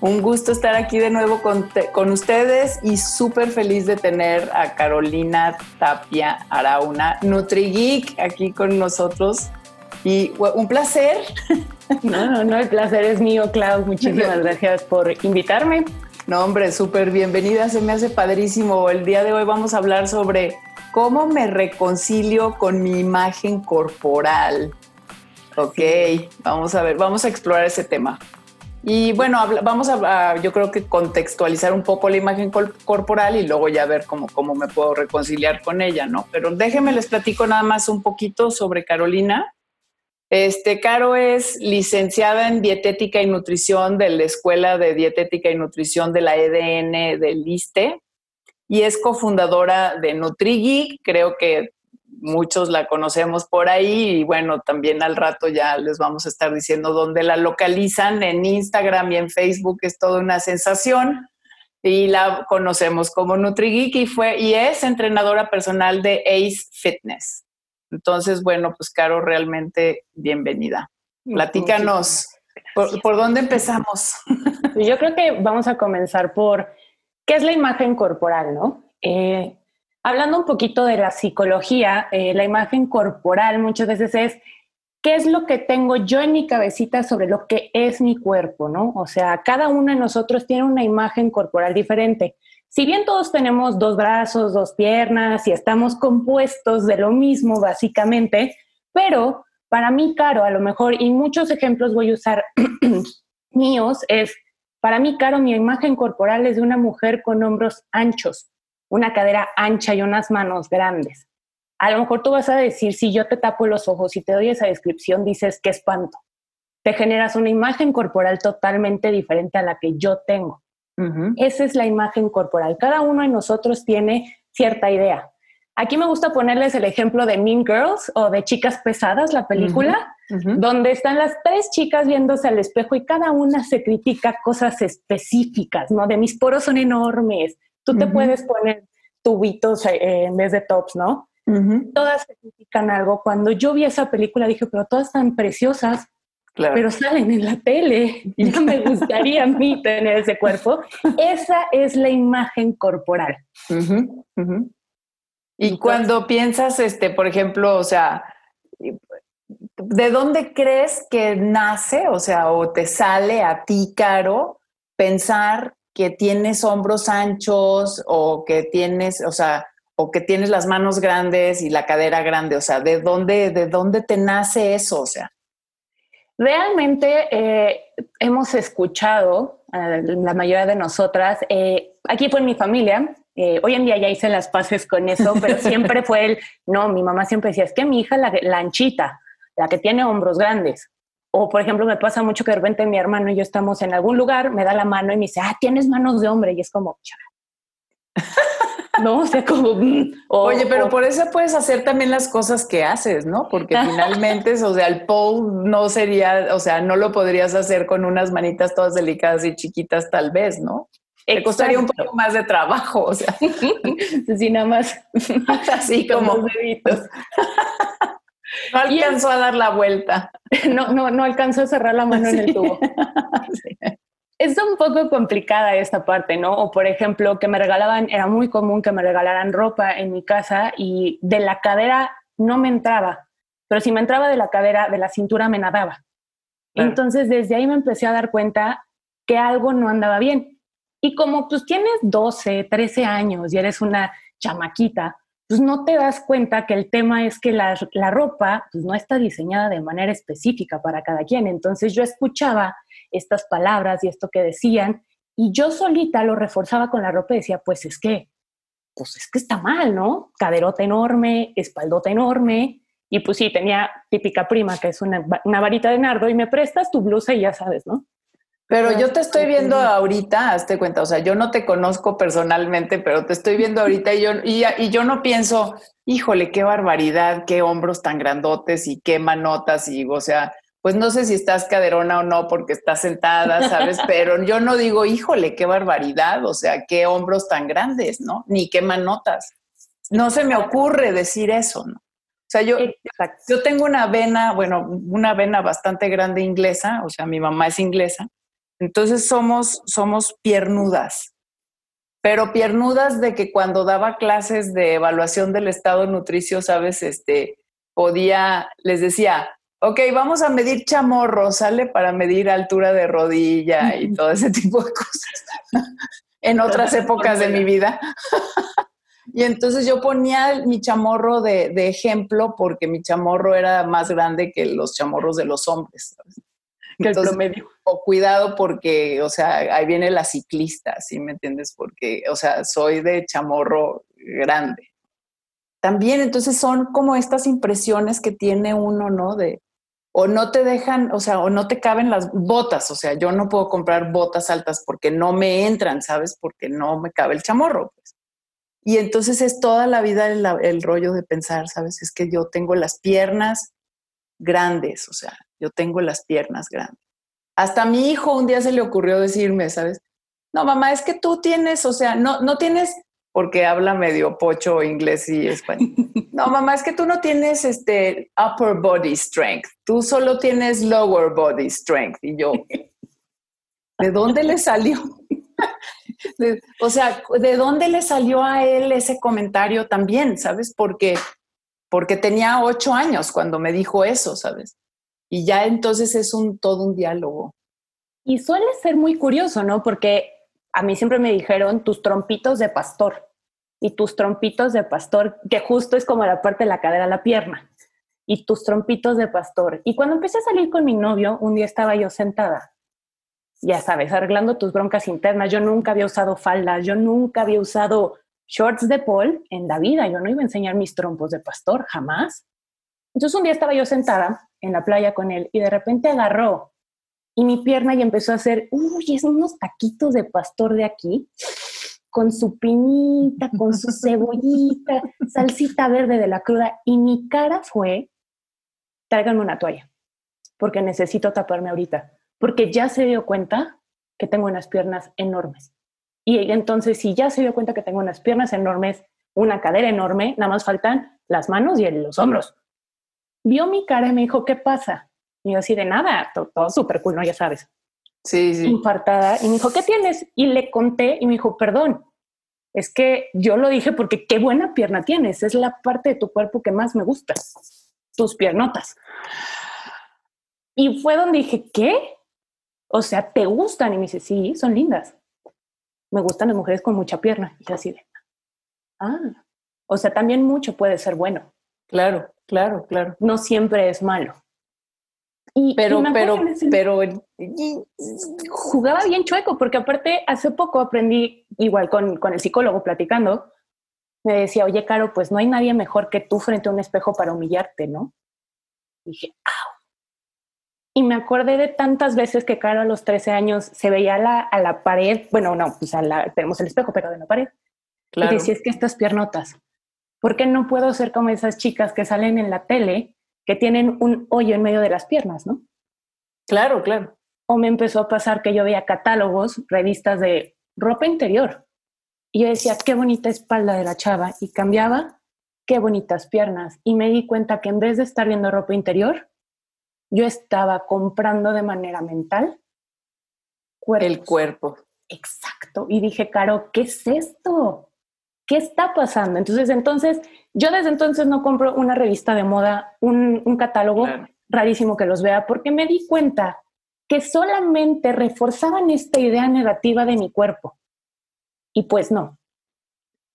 Un gusto estar aquí de nuevo con, ustedes y súper feliz de tener a Carolina Tapia Arauna, NutriGeek, aquí con nosotros. Y un placer. No, no, no, el placer es mío, Clau. Muchísimas gracias por invitarme. No, hombre, súper bienvenida. Se me hace padrísimo. El día de hoy vamos a hablar sobre cómo me reconcilio con mi imagen corporal. Ok, vamos a ver, vamos a explorar ese tema. Y bueno, vamos a, yo creo que contextualizar un poco la imagen corporal y luego ya ver cómo, cómo me puedo reconciliar con ella, ¿no? Pero déjenme les platico nada más un poquito sobre Carolina. Este, Caro es licenciada en dietética y nutrición de la Escuela de Dietética y Nutrición de la EDN del ISTE y es cofundadora de NutriGeek. Creo que muchos la conocemos por ahí y bueno, también al rato ya les vamos a estar diciendo dónde la localizan en Instagram y en Facebook, es toda una sensación y la conocemos como NutriGeek y fue y es entrenadora personal de Ace Fitness. Entonces, bueno, pues Caro, realmente bienvenida. Platícanos, ¿por, ¿por dónde empezamos? Yo creo que vamos a comenzar por qué es la imagen corporal, ¿no? Eh, Hablando un poquito de la psicología, eh, la imagen corporal muchas veces es qué es lo que tengo yo en mi cabecita sobre lo que es mi cuerpo, ¿no? O sea, cada uno de nosotros tiene una imagen corporal diferente. Si bien todos tenemos dos brazos, dos piernas y estamos compuestos de lo mismo básicamente, pero para mí, Caro, a lo mejor, y muchos ejemplos voy a usar míos, es, para mí, Caro, mi imagen corporal es de una mujer con hombros anchos, una cadera ancha y unas manos grandes. A lo mejor tú vas a decir, si yo te tapo los ojos y te doy esa descripción, dices, qué espanto. Te generas una imagen corporal totalmente diferente a la que yo tengo. Esa es la imagen corporal. Cada uno de nosotros tiene cierta idea. Aquí me gusta ponerles el ejemplo de Mean Girls o de Chicas Pesadas, la película, donde están las tres chicas viéndose al espejo y cada una se critica cosas específicas, ¿no? De mis poros son enormes, Tú te puedes poner tubitos eh, en vez de tops, ¿no? Todas se critican algo. Cuando yo vi esa película dije, pero todas están preciosas, pero salen en la tele. Y no me gustaría a mí tener ese cuerpo. Esa es la imagen corporal. Y cuando piensas, este, por ejemplo, o sea, ¿de dónde crees que nace, o sea, o te sale a ti, Caro, pensar que tienes hombros anchos o que tienes, o sea, o que tienes las manos grandes y la cadera grande, o sea, ¿de dónde, de dónde te nace eso? O sea. Realmente eh, hemos escuchado, eh, la mayoría de nosotras, eh, aquí fue en mi familia, hoy en día ya hice las paces con eso, pero siempre fue el, no, mi mamá siempre decía, es que mi hija, la, la anchita, la que tiene hombros grandes, o, por ejemplo, me pasa mucho que de repente mi hermano y yo estamos en algún lugar, me da la mano y me dice, ah, tienes manos de hombre. Y es como, ¿no? O sea, como... Mm", Oye, pero por eso puedes hacer también las cosas que haces, ¿no? Porque finalmente, o sea, el pole no sería, o sea, no lo podrías hacer con unas manitas todas delicadas y chiquitas tal vez, ¿no? Te costaría un poco más de trabajo, o sea. sí, nada más. Así como... No alcanzó a dar la vuelta. No, no, no alcanzó a cerrar la mano en el tubo. Es un poco complicada esta parte, ¿no? O por ejemplo, que me regalaban, era muy común que me regalaran ropa en mi casa y de la cadera no me entraba, pero si me entraba de la cadera, de la cintura me nadaba. Entonces desde ahí me empecé a dar cuenta que algo no andaba bien. Y como pues tienes 12, 13 años y eres una chamaquita, pues no te das cuenta que el tema es que la, ropa pues, no está diseñada de manera específica para cada quien. Entonces yo escuchaba estas palabras y esto que decían y yo solita lo reforzaba con la ropa y decía, pues es que, pues es que está mal, ¿no? Caderota enorme, espaldota enorme. Y pues sí, tenía típica prima que es una, una varita de nardo y me prestas tu blusa y ya sabes, ¿no? Pero yo te estoy viendo ahorita, hazte cuenta, o sea, yo no te conozco personalmente, pero te estoy viendo ahorita y yo, y, y yo no pienso, híjole, qué barbaridad, qué hombros tan grandotes y qué manotas y, o sea, pues no sé si estás caderona o no porque estás sentada, ¿sabes? Pero yo no digo, híjole, qué barbaridad, o sea, qué hombros tan grandes, ¿no? Ni qué manotas. No se me ocurre decir eso, ¿no? O sea, yo, yo tengo una vena, bueno, una vena bastante grande inglesa, o sea, mi mamá es inglesa, entonces somos, somos piernudas, pero piernudas de que cuando daba clases de evaluación del estado nutricio, sabes, este, podía, les decía, ok, vamos a medir chamorro, ¿sale? Para medir altura de rodilla y todo ese tipo de cosas en otras épocas de mi vida. y entonces yo ponía mi chamorro de, de, ejemplo porque mi chamorro era más grande que los chamorros de los hombres. ¿sabes? Que el promedio. O cuidado porque, o sea, ahí viene la ciclista, ¿sí me entiendes? Porque, o sea, soy de chamorro grande. También, entonces son como estas impresiones que tiene uno, ¿no? De, o no te dejan, o sea, o no te caben las botas, o sea, yo no puedo comprar botas altas porque no me entran, ¿sabes? Porque no me cabe el chamorro. Pues. Y entonces es toda la vida el, el rollo de pensar, ¿sabes? Es que yo tengo las piernas grandes, o sea, yo tengo las piernas grandes. Hasta a mi hijo un día se le ocurrió decirme, ¿sabes? No, mamá, es que tú tienes, o sea, no, no tienes, porque habla medio pocho inglés y español. No, mamá, es que tú no tienes este upper body strength, tú solo tienes lower body strength. Y yo, ¿de dónde le salió? o sea, ¿de dónde le salió a él ese comentario también? ¿Sabes? Porque, porque tenía ocho años cuando me dijo eso, ¿sabes? Y ya entonces es un todo un diálogo. Y suele ser muy curioso, ¿no? Porque a mí siempre me dijeron tus trompitos de pastor y tus trompitos de pastor, que justo es como la parte de la cadera, la pierna, y tus trompitos de pastor. Y cuando empecé a salir con mi novio, un día estaba yo sentada, ya sabes, arreglando tus broncas internas. Yo nunca había usado faldas, yo nunca había usado shorts de pol en la vida, yo no iba a enseñar mis trompos de pastor, jamás. Entonces un día estaba yo sentada en la playa con él y de repente agarró y mi pierna y empezó a hacer, uy, es unos taquitos de pastor de aquí, con su piñita, con su cebollita, salsita verde de la cruda. Y mi cara fue, tráiganme una toalla, porque necesito taparme ahorita, porque ya se dio cuenta que tengo unas piernas enormes. Y entonces, si ya se dio cuenta que tengo unas piernas enormes, una cadera enorme, nada más faltan las manos y los hombros vio mi cara y me dijo, ¿qué pasa? Y yo así de nada, todo, súper cool, ¿no? Ya sabes. Sí, sí. Infartada. Y me dijo, ¿qué tienes? Y le conté y me dijo, perdón, es que yo lo dije porque qué buena pierna tienes. Es la parte de tu cuerpo que más me gusta. Tus piernotas. Y fue donde dije, ¿qué? O sea, ¿te gustan? Y me dice, sí, son lindas. Me gustan las mujeres con mucha pierna. Y así de, ah, o sea, también mucho puede ser bueno. Claro. Claro, claro. No siempre es malo. Y, pero, pero, pero jugaba bien chueco, porque aparte hace poco aprendí, igual con, con el psicólogo platicando, me decía, oye, Caro, pues no hay nadie mejor que tú frente a un espejo para humillarte, ¿no? Y dije, ¡au! Y me acordé de tantas veces que Caro a los 13 años se veía a la, a la pared, bueno, no, pues a la, tenemos el espejo, pero de la pared. Claro. Y decía, es que estas piernotas, ¿Por qué no puedo ser como esas chicas que salen en la tele que tienen un hoyo en medio de las piernas, no? Claro, claro. O me empezó a pasar que yo veía catálogos, revistas de ropa interior. Y yo decía, qué bonita espalda de la chava. Y cambiaba, qué bonitas piernas. Y me di cuenta que en vez de estar viendo ropa interior, yo estaba comprando de manera mental el cuerpo. Exacto. Y dije, Caro, ¿qué es esto? ¿Qué está pasando? Entonces, entonces, yo desde entonces no compro una revista de moda, un, catálogo rarísimo que los vea, porque me di cuenta que solamente reforzaban esta idea negativa de mi cuerpo. Y pues no.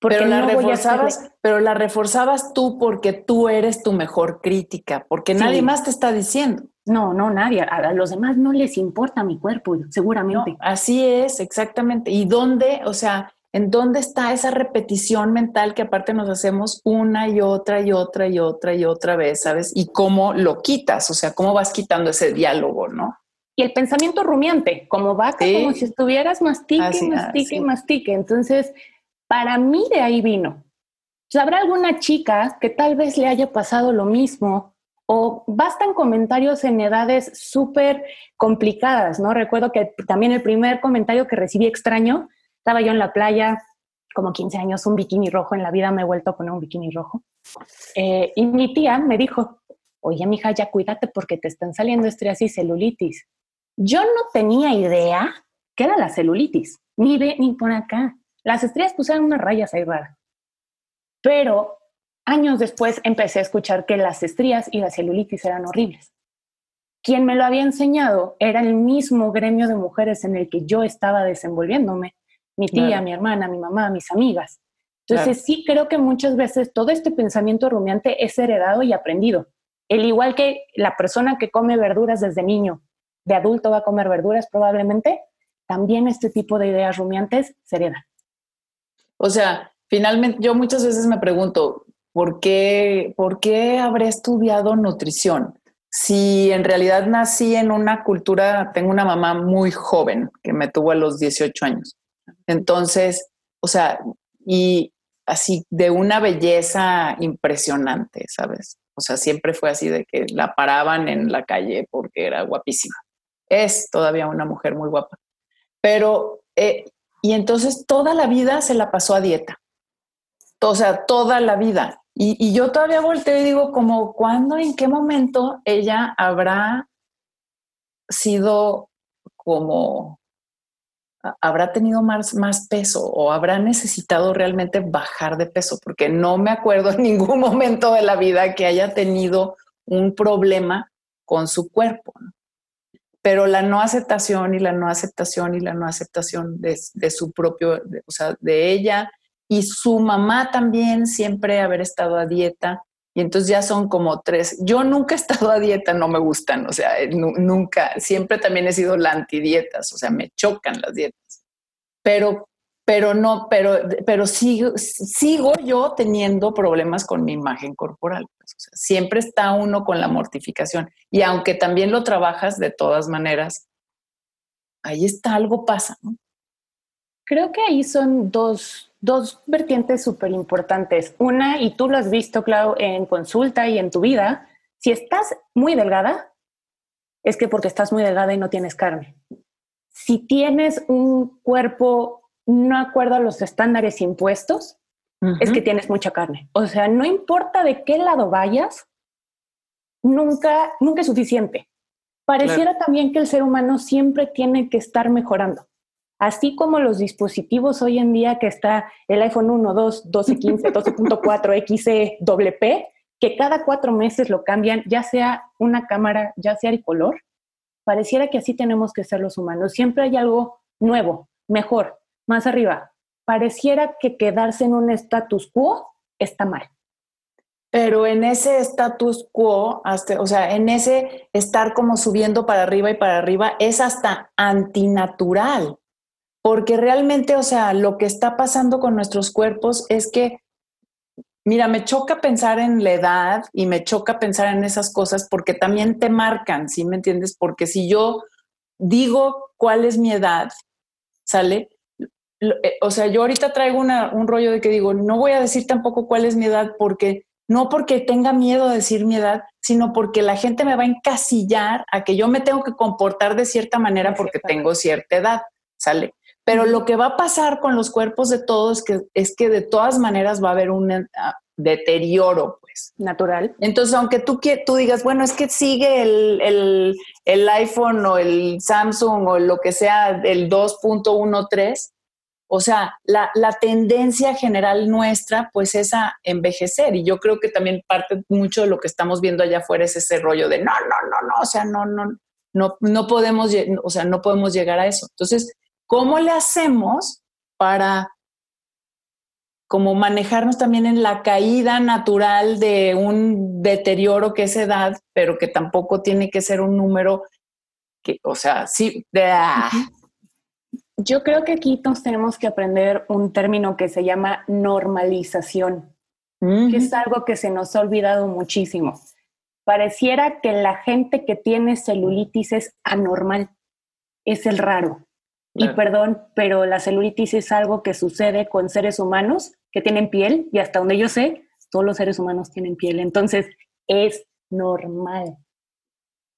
Porque pero la reforzabas, pero la reforzabas tú porque tú eres tu mejor crítica, porque nadie más te está diciendo. No, no, nadie. A, los demás no les importa mi cuerpo, seguramente. así es, exactamente. ¿Y dónde? O sea, ¿En dónde está esa repetición mental que aparte nos hacemos una y otra y otra y otra y otra vez, ¿sabes? Y cómo lo quitas, o sea, cómo vas quitando ese diálogo, ¿no? y el pensamiento rumiante, como vaca, como si estuvieras mastique, mastique, mastique. Entonces, para mí de ahí vino. ¿Habrá alguna chica que tal vez le haya pasado lo mismo? O bastan comentarios en edades súper complicadas, ¿no? Recuerdo que también el primer comentario que recibí extraño, estaba yo en la playa, como 15 años, un bikini rojo, en la vida me he vuelto a poner un bikini rojo. Eh, y mi tía me dijo, oye, mija, ya cuídate porque te están saliendo estrías y celulitis. Yo no tenía idea qué era la celulitis, ni de ni por acá. Las estrías pusieron unas rayas ahí raras. Pero años después empecé a escuchar que las estrías y la celulitis eran horribles. Quien me lo había enseñado era el mismo gremio de mujeres en el que yo estaba desenvolviéndome. Mi tía, mi hermana, mi mamá, mis amigas. Entonces sí creo que muchas veces todo este pensamiento rumiante es heredado y aprendido. El igual que la persona que come verduras desde niño, de adulto va a comer verduras probablemente, también este tipo de ideas rumiantes se heredan. O sea, finalmente yo muchas veces me pregunto, ¿por qué, ¿por qué habré estudiado nutrición? Si en realidad nací en una cultura, tengo una mamá muy joven que me tuvo a los 18 años. Entonces, o sea, y así de una belleza impresionante, ¿sabes? O sea, siempre fue así de que la paraban en la calle porque era guapísima. Es todavía una mujer muy guapa. Pero, eh, y entonces toda la vida se la pasó a dieta o sea, toda la vida. Y, yo todavía volteo y digo, como, ¿cuándo, en qué momento ella habrá sido como, habrá tenido más, más peso o habrá necesitado realmente bajar de peso? Porque no me acuerdo en ningún momento de la vida que haya tenido un problema con su cuerpo. Pero la no aceptación y la no aceptación y la no aceptación de, su propio, o sea, de ella y su mamá también siempre haber estado a dieta. Y entonces ya son como tres. Yo nunca he estado a dieta, no me gustan, o sea, nunca, siempre también he sido la antidietas, o sea, me chocan las dietas. Pero, pero no, pero, pero sigo, sigo yo teniendo problemas con mi imagen corporal. Pues, siempre está uno con la mortificación. Y aunque también lo trabajas de todas maneras, ahí está, algo pasa, ¿no? Creo que ahí son dos, dos vertientes súper importantes. Una, y tú lo has visto, Clau, en consulta y en tu vida, si estás muy delgada, es que porque estás muy delgada y no tienes carne. Si tienes un cuerpo no acuerdo a los estándares impuestos, es que tienes mucha carne. O sea, no importa de qué lado vayas, nunca, nunca es suficiente. Pareciera también que el ser humano siempre tiene que estar mejorando así como los dispositivos hoy en día que está el iPhone 1, 2, 12, 15, 12.4, XE, WP, que cada cuatro meses lo cambian, ya sea una cámara, ya sea el color, pareciera que así tenemos que ser los humanos. Siempre hay algo nuevo, mejor, más arriba. Pareciera que quedarse en un status quo está mal. Pero en ese status quo, hasta, o sea, en ese estar como subiendo para arriba y para arriba, es hasta antinatural porque realmente, o sea, lo que está pasando con nuestros cuerpos es que, mira, me choca pensar en la edad y me choca pensar en esas cosas porque también te marcan, ¿sí me entiendes? Porque si yo digo cuál es mi edad, ¿sale? Eh, o sea, yo ahorita traigo un rollo de que digo, no voy a decir tampoco cuál es mi edad porque no porque tenga miedo de decir mi edad, sino porque la gente me va a encasillar a que yo me tengo que comportar de cierta manera porque tengo cierta edad, ¿sale? Pero lo que va a pasar con los cuerpos de todos que, es que de todas maneras va a haber un ah, deterioro, pues. Natural. Entonces, aunque tú, tú digas, bueno, es que sigue el, el iPhone o el Samsung o lo que sea, el 2.13, o sea, la, la, tendencia general nuestra, pues es a envejecer. Y yo creo que también parte mucho de lo que estamos viendo allá afuera es ese rollo de no, no, no, no, o sea, no, no, no, no podemos, o sea, no podemos llegar a eso. Entonces, ¿Cómo le hacemos para como manejarnos también en la caída natural de un deterioro que es edad, pero que tampoco tiene que ser un número que, o sea, sí, de, ah. Yo creo que aquí nos tenemos que aprender un término que se llama normalización, que es algo que se nos ha olvidado muchísimo. pareciera que la gente que tiene celulitis es anormal, es el raro. Y perdón, pero la celulitis es algo que sucede con seres humanos que tienen piel y hasta donde yo sé, todos los seres humanos tienen piel. Entonces, es normal.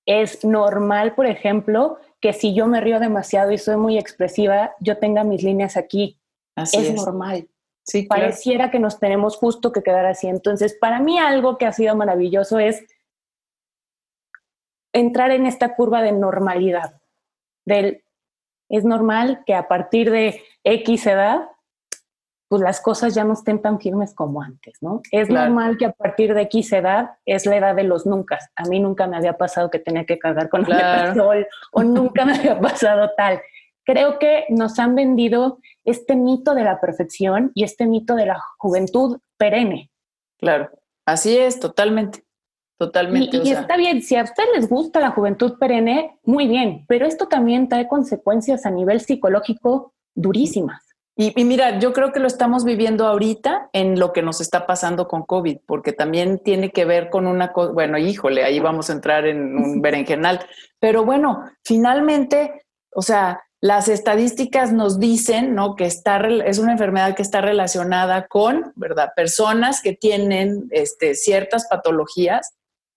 Es normal, por ejemplo, que si yo me río demasiado y soy muy expresiva, yo tenga mis líneas aquí. es, normal. Sí, Pareciera que nos tenemos justo que quedar así. Entonces, para mí algo que ha sido maravilloso es entrar en esta curva de normalidad, del es normal que a partir de X edad, pues las cosas ya no estén tan firmes como antes, ¿no? Es normal que a partir de X edad es la edad de los nunca. A mí nunca me había pasado que tenía que cargar con el sol o nunca me había pasado tal. Creo que nos han vendido este mito de la perfección y este mito de la juventud perenne. Claro, así es, totalmente. Totalmente. Y, está bien, si a ustedes les gusta la juventud perenne, muy bien, pero esto también trae consecuencias a nivel psicológico durísimas. Y, mira, yo creo que lo estamos viviendo ahorita en lo que nos está pasando con COVID, porque también tiene que ver con una cosa, bueno, híjole, ahí vamos a entrar en un berenjenal, pero bueno, finalmente, o sea, las estadísticas nos dicen, ¿no? Que está, es una enfermedad que está relacionada con, ¿verdad? Personas que tienen este, ciertas patologías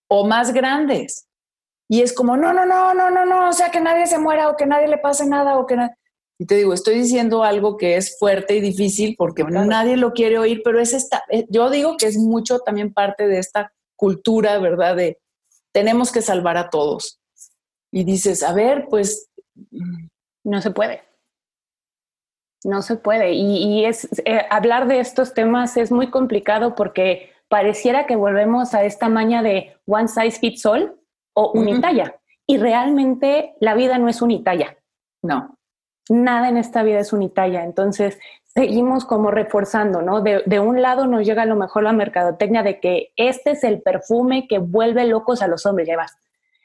o más grandes. Y es como, no, no, no, no, no, no, o sea, que nadie se muera o que nadie le pase nada o que Y te digo, estoy diciendo algo que es fuerte y difícil porque nadie lo quiere oír, pero es esta, eh, yo digo que es mucho también parte de esta cultura, ¿verdad? De tenemos que salvar a todos. Y dices, a ver, pues... No se puede. No se puede. Y, es eh, hablar de estos temas es muy complicado porque pareciera que volvemos a esta maña de one size fits all o unitalla. Y realmente la vida no es unitalla. No. Nada en esta vida es unitalla. Entonces, seguimos como reforzando, ¿no? De, un lado nos llega a lo mejor la mercadotecnia de que este es el perfume que vuelve locos a los hombres, ya vas.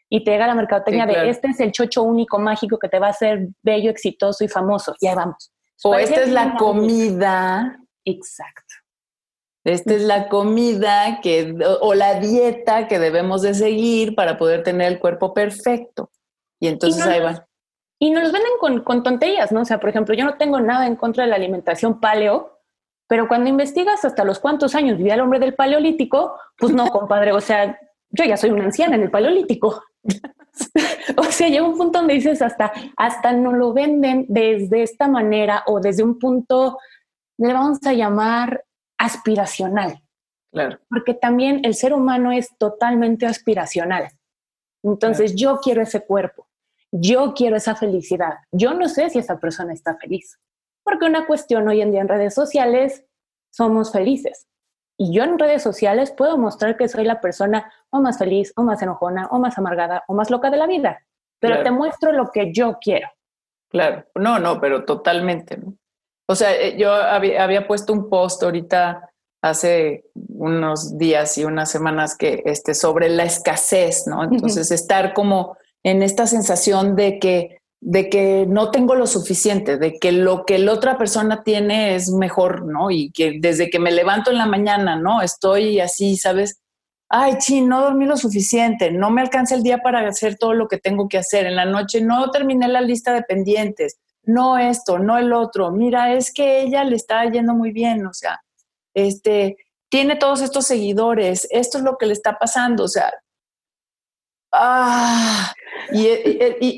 Y te llega la mercadotecnia de este es el chocho único mágico que te va a hacer bello, exitoso y famoso. Ya vamos. O esta es la comida. Exacto. Esta es la comida que, o la dieta que debemos de seguir para poder tener el cuerpo perfecto. Y entonces ahí van. Y nos los venden con, con, tonterías, ¿no? O sea, por ejemplo, yo no tengo nada en contra de la alimentación paleo, pero cuando investigas hasta los cuántos años vivía el hombre del paleolítico, pues no, compadre, o sea, yo ya soy una anciana en el paleolítico. o sea, llega un punto donde dices hasta, hasta no lo venden desde esta manera o desde un punto, le vamos a llamar aspiracional. Claro. Porque también el ser humano es totalmente aspiracional. Entonces, yo quiero ese cuerpo, yo quiero esa felicidad. Yo no sé si esa persona está feliz. Porque una cuestión hoy en día en redes sociales, somos felices. Y yo en redes sociales puedo mostrar que soy la persona o más feliz, o más enojona, o más amargada, o más loca de la vida. Pero te muestro lo que yo quiero. Claro, no, no, pero totalmente. ¿no? O sea, eh, yo había, puesto un post ahorita hace unos días y unas semanas que este sobre la escasez, ¿no? Entonces estar como en esta sensación de que de que no tengo lo suficiente, de que lo que la otra persona tiene es mejor, ¿no? Y que desde que me levanto en la mañana, ¿no? Estoy así, ¿sabes? Ay, chi, no dormí lo suficiente, no me alcanza el día para hacer todo lo que tengo que hacer. En la noche no terminé la lista de pendientes no esto, no el otro, mira, es que ella le está yendo muy bien, o sea, este, tiene todos estos seguidores, esto es lo que le está pasando, o sea, ah, y,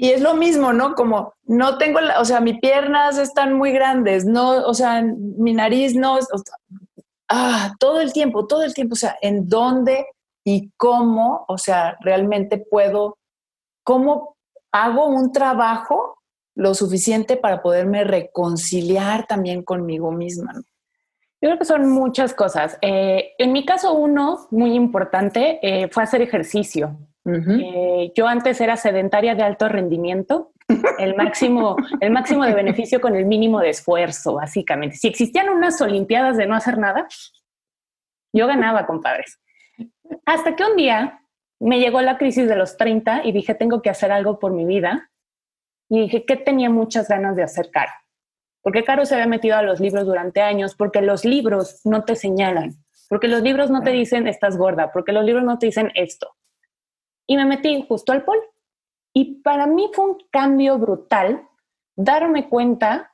es lo mismo, ¿no? Como no tengo, o sea, mis piernas están muy grandes, no, o sea, mi nariz no, ah, todo el tiempo, todo el tiempo, o sea, en dónde y cómo, o sea, realmente puedo, cómo hago un trabajo lo suficiente para poderme reconciliar también conmigo misma. Yo creo que son muchas cosas. Eh, en mi caso, uno muy importante eh, fue hacer ejercicio. Eh, yo antes era sedentaria de alto rendimiento, el máximo, el máximo de beneficio con el mínimo de esfuerzo, básicamente. Si existían unas Olimpiadas de no hacer nada, yo ganaba, compadres. Hasta que un día me llegó la crisis de los 30 y dije, tengo que hacer algo por mi vida y dije que tenía muchas ganas de hacer Caro. Porque Caro se había metido a los libros durante años, porque los libros no te señalan, porque los libros no te dicen estás gorda, porque los libros no te dicen esto. y me metí justo al pol. Y para mí fue un cambio brutal darme cuenta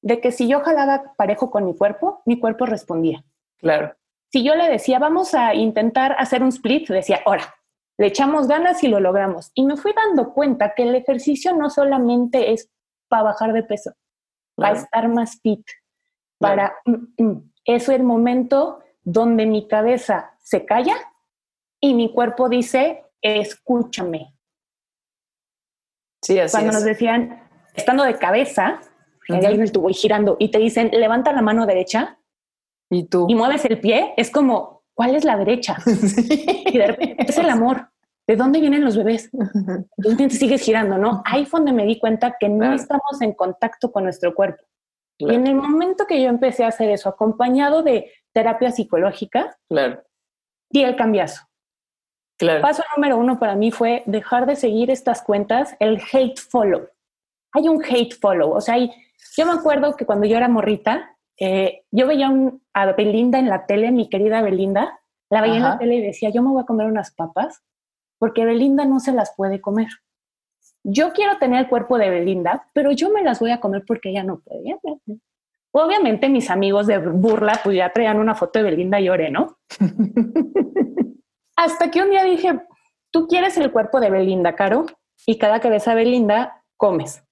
de que si yo jalaba parejo con mi cuerpo, mi cuerpo respondía. Claro. Si yo le decía, vamos a intentar hacer un split, decía, ahora, le echamos ganas y lo logramos. Y me fui dando cuenta que el ejercicio no solamente es para bajar de peso, para estar más fit, para... Mm, mm, es el momento donde mi cabeza se calla y mi cuerpo dice, escúchame. Sí, así Cuando nos decían, estando de cabeza, uh -huh. el tubo y girando, y te dicen, levanta la mano derecha. Y tú. Y mueves el pie, es como, ¿cuál es la derecha? sí. Y de repente es el amor. ¿De dónde vienen los bebés? Entonces sigues girando, ¿no? Ahí fue donde me di cuenta que no claro. estamos en contacto con nuestro cuerpo. Claro. Y en el momento que yo empecé a hacer eso, acompañado de terapia psicológica, claro. di el cambiazo. Claro. Paso número uno para mí fue dejar de seguir estas cuentas, el hate follow. Hay un hate follow, o sea, hay, yo me acuerdo que cuando yo era morrita, eh, yo veía un, a Belinda en la tele, mi querida Belinda, la veía Ajá. en la tele y decía, yo me voy a comer unas papas porque Belinda no se las puede comer. Yo quiero tener el cuerpo de Belinda, pero yo me las voy a comer porque ella no puede. Obviamente mis amigos de burla pues ya traían una foto de Belinda y lloré, ¿no? Hasta que un día dije, tú quieres el cuerpo de Belinda, Caro, y cada que ves a Belinda, comes.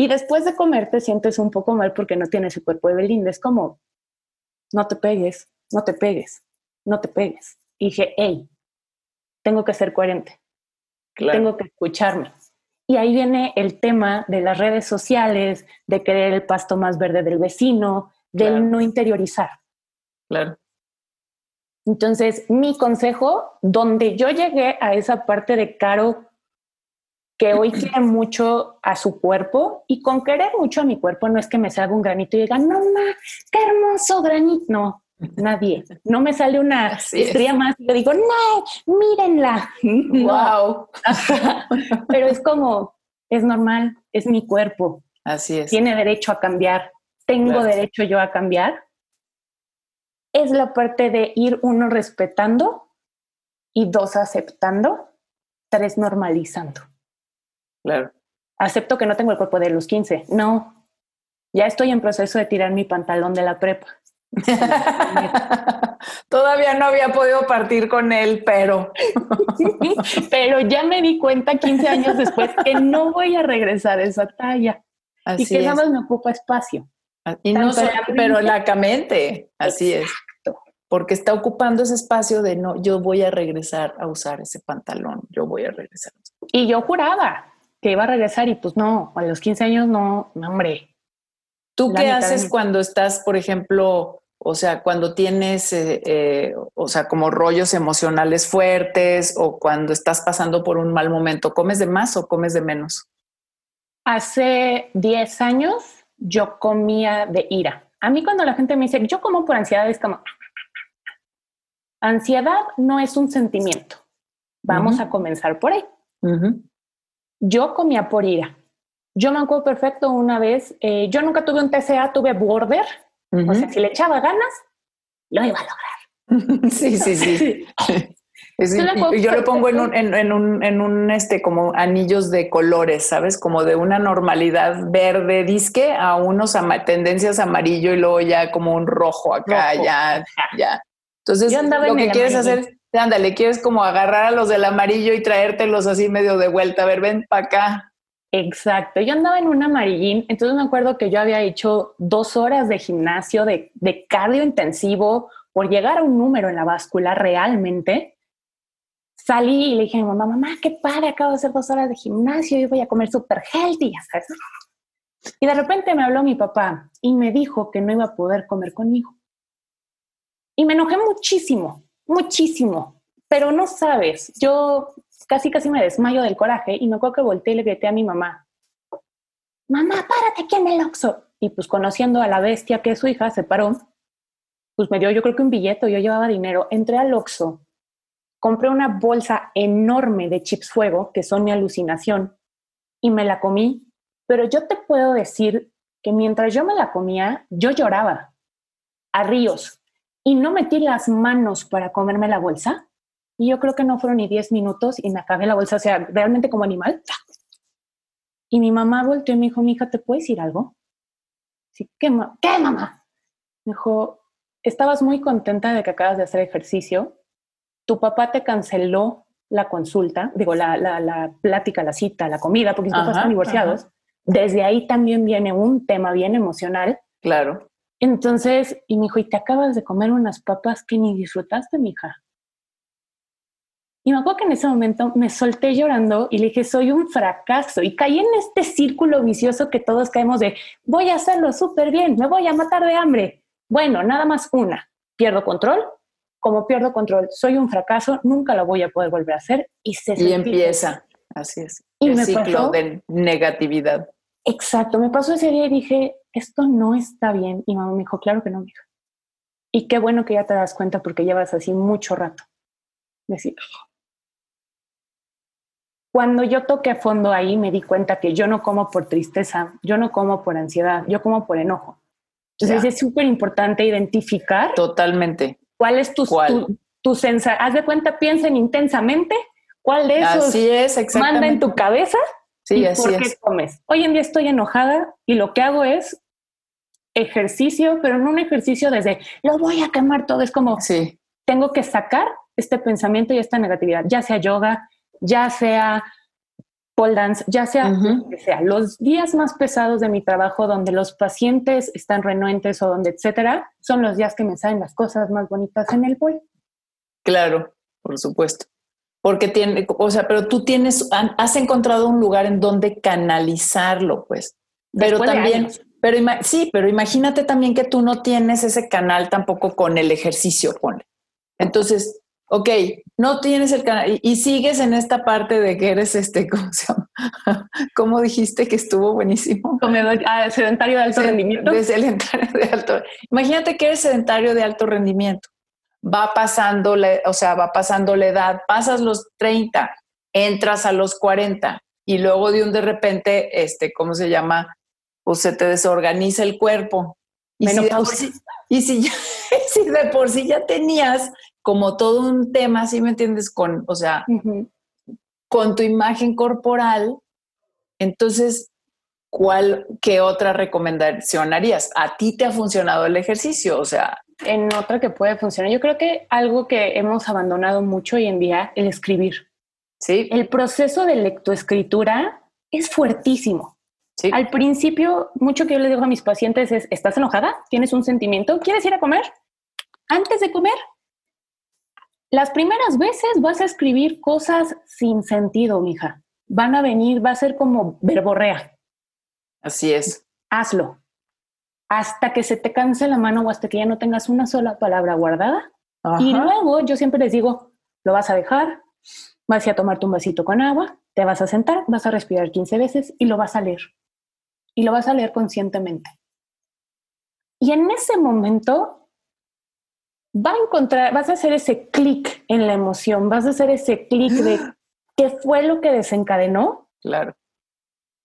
Y después de comer te sientes un poco mal porque no tienes el cuerpo de Belinda. Es como, no te pegues, no te pegues, no te pegues. Y dije, hey, tengo que ser coherente, claro. tengo que escucharme. Y ahí viene el tema de las redes sociales, de querer el pasto más verde del vecino, del claro. no interiorizar. Claro. Entonces, mi consejo, donde yo llegué a esa parte de Caro, que hoy quiere mucho a su cuerpo, y con querer mucho a mi cuerpo no es que me salga un granito y diga, no, ma, qué hermoso granito. No, nadie. No me sale una estría más y yo digo, no, mírenla. Wow. Pero es como, es normal, es mi cuerpo. Así es. Tiene derecho a cambiar. Tengo claro. derecho yo a cambiar. Es la parte de ir uno respetando y dos aceptando, tres normalizando. Claro. Acepto que no tengo el cuerpo de los 15. No. Ya estoy en proceso de tirar mi pantalón de la prepa. Todavía no había podido partir con él, pero. pero ya me di cuenta 15 años después que no voy a regresar a esa talla. Así y que es. nada más me ocupa espacio. Y no solo, pero lacamente. Así Exacto. es. Porque está ocupando ese espacio de no, yo voy a regresar a usar ese pantalón, yo voy a regresar. Y yo juraba que iba a regresar y pues no, a los 15 años no, no hombre. ¿Tú qué haces cuando estás, por ejemplo, o sea, cuando tienes, eh, eh, o sea, como rollos emocionales fuertes o cuando estás pasando por un mal momento, ¿comes de más o comes de menos? Hace 10 años yo comía de ira. A mí cuando la gente me dice, yo como por ansiedad, es como, ansiedad no es un sentimiento. Vamos uh -huh. a comenzar por ahí. Uh -huh. Yo comía por ira. Yo me acuerdo perfecto una vez, eh, yo nunca tuve un TCA, tuve border. Uh -huh. O sea, si le echaba ganas, lo iba a lograr. sí, sí, sí. Es, y yo lo pongo en un, en, en, un, en un, este, como anillos de colores, ¿sabes? Como de una normalidad verde disque a unos ama tendencias amarillo y luego ya como un rojo acá, rojo. ya, ya. Entonces, lo que quieres amarillo. hacer, ándale, quieres como agarrar a los del amarillo y traértelos así medio de vuelta. A ver, ven para acá. Exacto, yo andaba en un amarillín, entonces me acuerdo que yo había hecho dos horas de gimnasio, de, cardio intensivo, por llegar a un número en la báscula realmente salí y le dije a mi mamá, mamá, qué padre, acabo de hacer dos horas de gimnasio y voy a comer súper healthy, ya sabes. Y de repente me habló mi papá y me dijo que no iba a poder comer conmigo. Y me enojé muchísimo, muchísimo, pero no sabes, yo casi casi me desmayo del coraje y me acuerdo que volteé y le grité a mi mamá, mamá, párate aquí en el Oxxo. Y pues conociendo a la bestia que es su hija, se paró, pues me dio yo creo que un billete, yo llevaba dinero, entré al Oxxo, compré una bolsa enorme de chips fuego, que son mi alucinación, y me la comí. Pero yo te puedo decir que mientras yo me la comía, yo lloraba a ríos y no metí las manos para comerme la bolsa Y yo creo que no fueron ni 10 minutos y me acabé la bolsa, o sea, realmente como animal. Y mi mamá volteó y me dijo, mi hija, ¿te puedes decir algo? Sí, ¿qué, ¿qué mamá? Me dijo, estabas muy contenta de que acabas de hacer ejercicio, tu papá te canceló la consulta, digo, la, la, la plática, la cita, la comida, porque papás están divorciados. Desde ahí también viene un tema bien emocional. Claro. Entonces, y me dijo, ¿y te acabas de comer unas papas que ni disfrutaste, mija? Y me acuerdo que en ese momento me solté llorando y le dije, soy un fracaso. Y caí en este círculo vicioso que todos caemos de, voy a hacerlo súper bien, me voy a matar de hambre. Bueno, nada más una, pierdo control. Como pierdo control, soy un fracaso, nunca lo voy a poder volver a hacer. Y se Y empieza, así es, y el ciclo de negatividad. Exacto, me pasó ese día y dije, esto no está bien. Y mamá me dijo, claro que no, mija. Y qué bueno que ya te das cuenta porque llevas así mucho rato. Decir, cuando yo toqué a fondo ahí, me di cuenta que yo no como por tristeza, yo no como por ansiedad, yo como por enojo. Entonces es súper importante identificar. Totalmente. ¿Cuál es tu, tu, tu sensación? Haz de cuenta, piensen intensamente cuál de esos así es, manda en tu cabeza sí, y así por qué es. comes. Hoy en día estoy enojada y lo que hago es ejercicio, pero no un ejercicio desde lo voy a quemar todo. Es como Sí, tengo que sacar este pensamiento y esta negatividad, ya sea yoga, ya sea pole dance, ya sea lo que sea. Los días más pesados de mi trabajo, donde los pacientes están renuentes o donde etcétera, son los días que me salen las cosas más bonitas en el bowl. claro, por supuesto. Porque tiene, o sea, pero tú tienes, has encontrado un lugar en donde canalizarlo, pues. Pero Después también, pero ima- sí, pero imagínate también que tú no tienes ese canal tampoco con el ejercicio, ponle. Entonces, ok, no tienes el canal y, y sigues en esta parte de que eres este, ¿cómo se llama? ¿Cómo dijiste que estuvo buenísimo? Comedor ah, sedentario de alto Sed- rendimiento. De sedentario de alto. Imagínate que eres sedentario de alto rendimiento. Va pasando, la- o sea, va pasando la edad, pasas los 30, entras a los 40 y luego de un de repente, este, ¿cómo se llama? Pues se te desorganiza el cuerpo. Y si, de por Menopausia. sí, y si ya- si de por sí ya tenías como todo un tema, ¿sí me entiendes? Con, o sea, con tu imagen corporal, entonces, ¿cuál, qué otra recomendación harías? ¿A ti te ha funcionado el ejercicio? O sea, En otra que puede funcionar, yo creo que algo que hemos abandonado mucho hoy en día, el escribir. sí, El proceso de lectoescritura es fuertísimo. sí, Al principio, mucho que yo le digo a mis pacientes es, ¿estás enojada? ¿Tienes un sentimiento? ¿Quieres ir a comer? Antes de comer, las primeras veces vas a escribir cosas sin sentido, mija. Van a venir, va a ser como verborrea. así es. Hazlo. Hasta que se te canse la mano o hasta que ya no tengas una sola palabra guardada. Y luego yo siempre les digo, lo vas a dejar, vas a tomarte un vasito con agua, te vas a sentar, vas a respirar 15 veces y lo vas a leer. Y lo vas a leer conscientemente. Y en ese momento va a encontrar, vas a hacer ese clic en la emoción, vas a hacer ese clic de qué fue lo que desencadenó Claro,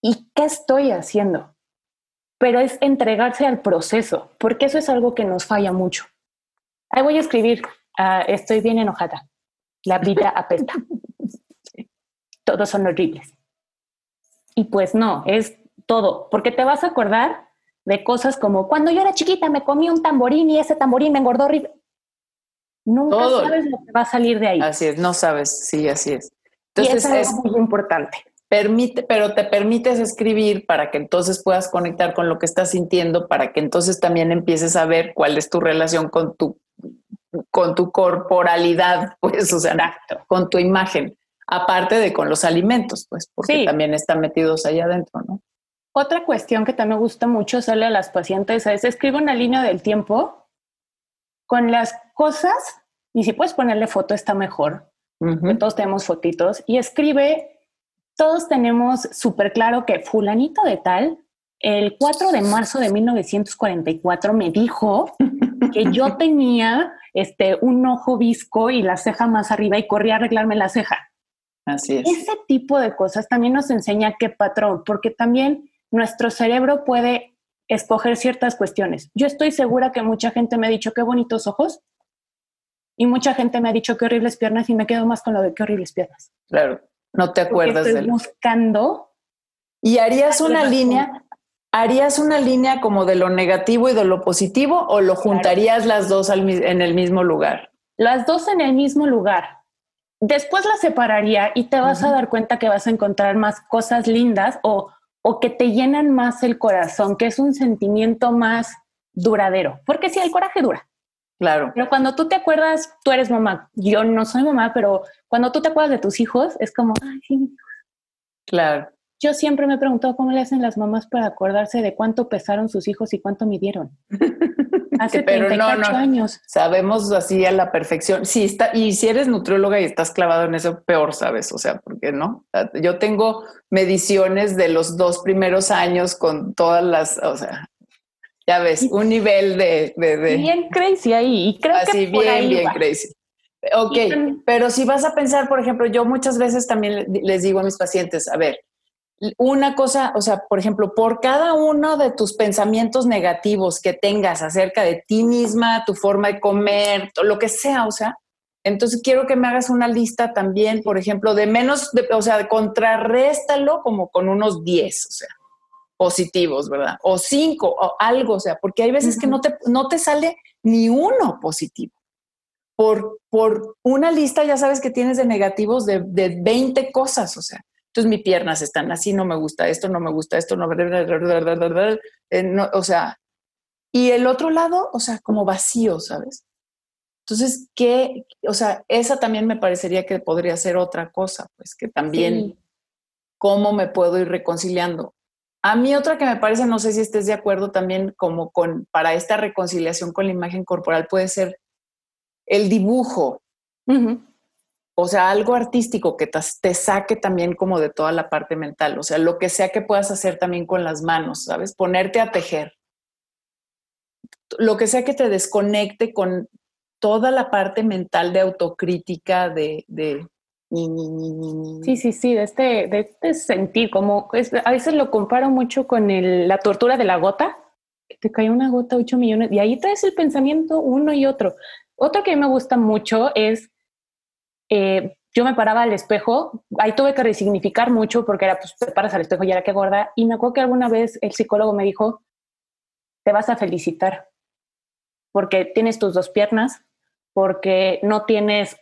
y qué estoy haciendo. Pero es entregarse al proceso, porque eso es algo que nos falla mucho. Ahí voy a escribir, ah, estoy bien enojada, la vida apesta, todos son horribles. Y pues no, es todo, porque te vas a acordar de cosas como cuando yo era chiquita me comí un tamborín y ese tamborín me engordó horrible. Nunca Todo. sabes lo que va a salir de ahí. así es. No sabes, sí, así es. y Entonces, eso es es, muy importante. Permite, pero te permites escribir para que entonces puedas conectar con lo que estás sintiendo, para que entonces también empieces a ver cuál es tu relación con tu, con tu corporalidad, pues, o sea, Exacto. con tu imagen, aparte de con los alimentos, pues, porque Sí. también están metidos ahí adentro, ¿no? Otra cuestión que también me gusta mucho hacerle a las pacientes es escribe una línea del tiempo con las cosas y si puedes ponerle foto está mejor. Ujú. Todos tenemos fotitos y escribe, todos tenemos súper claro que fulanito de tal, el 4 de marzo de 1944 me dijo que yo tenía este, un ojo visco y la ceja más arriba y corría a arreglarme la ceja. Así es. Ese tipo de cosas también nos enseña qué patrón, porque también nuestro cerebro puede escoger ciertas cuestiones. Yo estoy segura que mucha gente me ha dicho qué bonitos ojos, Y mucha gente me ha dicho qué horribles piernas y me quedo más con lo de qué horribles piernas. Claro, no te acuerdas estoy buscando. ¿Y harías una línea? ¿Harías una línea como de lo negativo y de lo positivo o lo juntarías las dos en el mismo lugar? Las dos en el mismo lugar. Después las separaría y te vas a dar cuenta que vas a encontrar más cosas lindas o, o que te llenan más el corazón, que es un sentimiento más duradero. Porque si el coraje dura, Claro. Pero cuando tú te acuerdas, tú eres mamá. Yo no soy mamá, pero cuando tú te acuerdas de tus hijos, es como, ay, sí. Claro. Yo siempre me he preguntado cómo le hacen las mamás para acordarse de cuánto pesaron sus hijos y cuánto midieron. Hace pero no, no. años. Sabemos así a la perfección. Sí, está, y si eres nutrióloga y estás clavado en eso, peor sabes. O sea, ¿por qué no? Yo tengo mediciones de los dos primeros años con todas las, o sea, ya ves, un nivel de, Bien crazy ahí. Y creo así, que bien, bien crazy. Ok, pero si vas a pensar, por ejemplo, yo muchas veces también les digo a mis pacientes, a ver, una cosa, o sea, por ejemplo, por cada uno de tus pensamientos negativos que tengas acerca de ti misma, tu forma de comer, lo que sea, o sea, entonces quiero que me hagas una lista también, por ejemplo, de menos, o sea, contrarréstalo como con unos 10, o sea positivos, ¿verdad? O cinco, o algo, o sea, porque hay veces que no te, no te sale ni uno positivo. Por, por una lista ya sabes que tienes de negativos de, de 20 cosas, o sea. Entonces mis piernas están así, no me gusta esto, no me gusta esto, no, eh, no o sea, y el otro lado, o sea, como vacío, ¿sabes? Entonces, ¿qué? O sea, esa también me parecería que podría ser otra cosa, pues que también, ¿cómo me puedo ir reconciliando? A mí otra que me parece, no sé si estés de acuerdo también, como con para esta reconciliación con la imagen corporal puede ser el dibujo. O sea, algo artístico que te, saque también como de toda la parte mental. O sea, lo que sea que puedas hacer también con las manos, ¿sabes? Ponerte a tejer. Lo que sea que te desconecte con toda la parte mental de autocrítica, de, Sí, sí, sí, de este, de este sentir, como a veces lo comparo mucho con la tortura de la gota, que te cae una gota, 8 millones, y ahí traes el pensamiento uno y otro. Otro que me gusta mucho es, eh, yo me paraba al espejo, ahí tuve que resignificar mucho porque era, pues te paras al espejo y era que gorda, y me acuerdo que alguna vez el psicólogo me dijo, te vas a felicitar porque tienes tus dos piernas, porque no tienes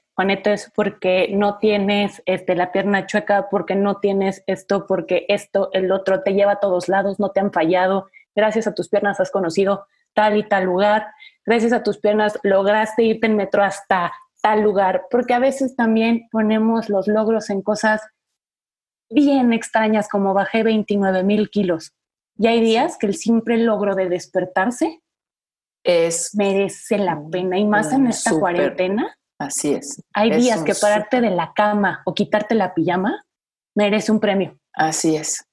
es porque no tienes este, la pierna chueca, porque no tienes esto, porque esto, el otro, te lleva a todos lados, no te han fallado, gracias a tus piernas has conocido tal y tal lugar, gracias a tus piernas lograste irte en metro hasta tal lugar, porque a veces también ponemos los logros en cosas bien extrañas como bajé 29 mil kilos. Y hay días que el simple logro de despertarse es merece la pena y más en esta cuarentena Así es. Hay días que pararte de la cama o quitarte la pijama merece un premio. Así es.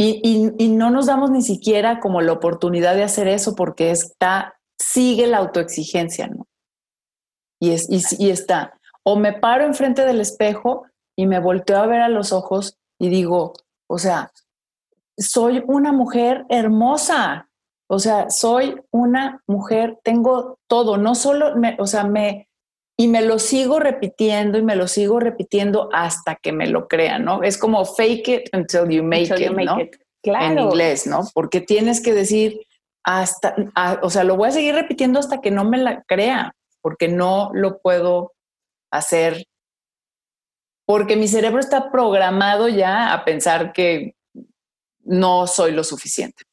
Y, y, no nos damos ni siquiera como la oportunidad de hacer eso porque está, sigue la autoexigencia, ¿no? Y, es, y, y está. O me paro enfrente del espejo y me volteo a ver a los ojos y digo, o sea, soy una mujer hermosa. O sea, soy una mujer, tengo todo, no solo, me, o sea, me, y me lo sigo repitiendo y me lo sigo repitiendo hasta que me lo crean, ¿no? Es como fake it until you make, it, ¿no? Claro. En inglés, ¿no? Porque tienes que decir hasta, o sea, lo voy a seguir repitiendo hasta que no me la crea, porque no lo puedo hacer, porque mi cerebro está programado ya a pensar que no soy lo suficiente.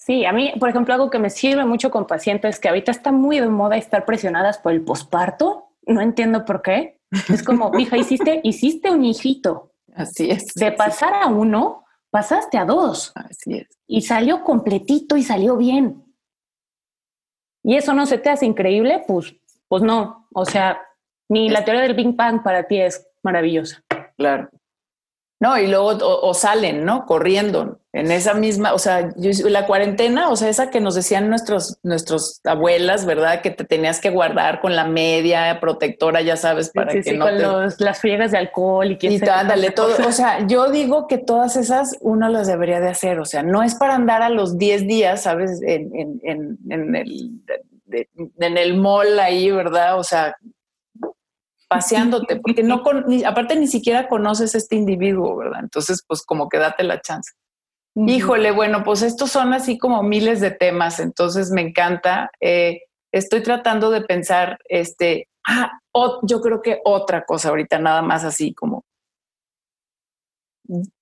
Sí, a mí, por ejemplo, algo que me sirve mucho con pacientes que ahorita está muy de moda estar presionadas por el posparto. No entiendo por qué. Es como, hija, hiciste, hiciste un hijito. Así es. De pasar a uno, pasaste a dos. Así es. Y salió completito y salió bien. Y eso no se te hace increíble, pues, pues no. O sea, ni la teoría del Big Bang para ti es maravillosa. Claro. No, y luego o, salen, ¿no? Corriendo en esa misma, o sea, la cuarentena, o sea, esa que nos decían nuestros, nuestros abuelas, ¿verdad? Que te tenías que guardar con la media protectora, ya sabes, para que no con las friegas de alcohol y que y ándale, todo, o sea, yo digo que todas esas uno las debería de hacer, o sea, no es para andar a los 10 días, ¿sabes? En, en, en, en el en el mall ahí, ¿verdad? O sea, paseándote, porque no, aparte ni siquiera conoces a este individuo, ¿verdad? Entonces, pues como que date la chance. Híjole, bueno, pues estos son así como miles de temas, entonces me encanta. Eh, estoy tratando de pensar, este, ah, yo creo que otra cosa ahorita, nada más así como.